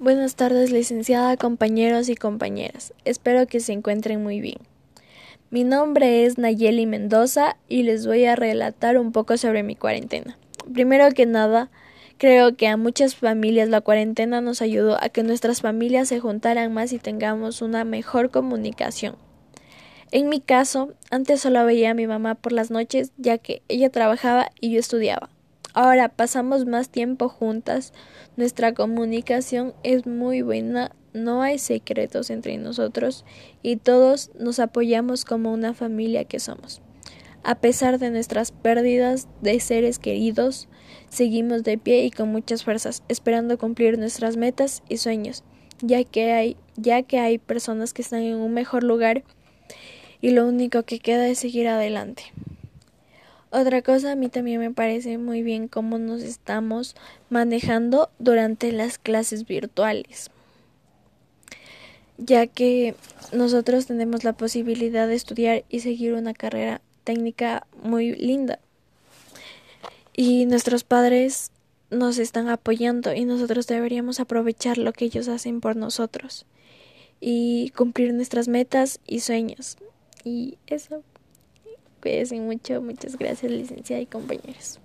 Buenas tardes, licenciada, compañeros y compañeras. Espero que se encuentren muy bien. Mi nombre es Nayeli Mendoza y les voy a relatar un poco sobre mi cuarentena. Primero que nada, creo que a muchas familias la cuarentena nos ayudó a que nuestras familias se juntaran más y tengamos una mejor comunicación. En mi caso, antes solo veía a mi mamá por las noches, ya que ella trabajaba y yo estudiaba. Ahora pasamos más tiempo juntas, nuestra comunicación es muy buena, no hay secretos entre nosotros y todos nos apoyamos como una familia que somos. A pesar de nuestras pérdidas de seres queridos, seguimos de pie y con muchas fuerzas, esperando cumplir nuestras metas y sueños, ya que hay, ya que hay personas que están en un mejor lugar y lo único que queda es seguir adelante. Otra cosa, a mí también me parece muy bien cómo nos estamos manejando durante las clases virtuales, ya que nosotros tenemos la posibilidad de estudiar y seguir una carrera técnica muy linda. Y nuestros padres nos están apoyando y nosotros deberíamos aprovechar lo que ellos hacen por nosotros y cumplir nuestras metas y sueños. Y eso. Cuídense mucho. Muchas gracias, licenciada y compañeros.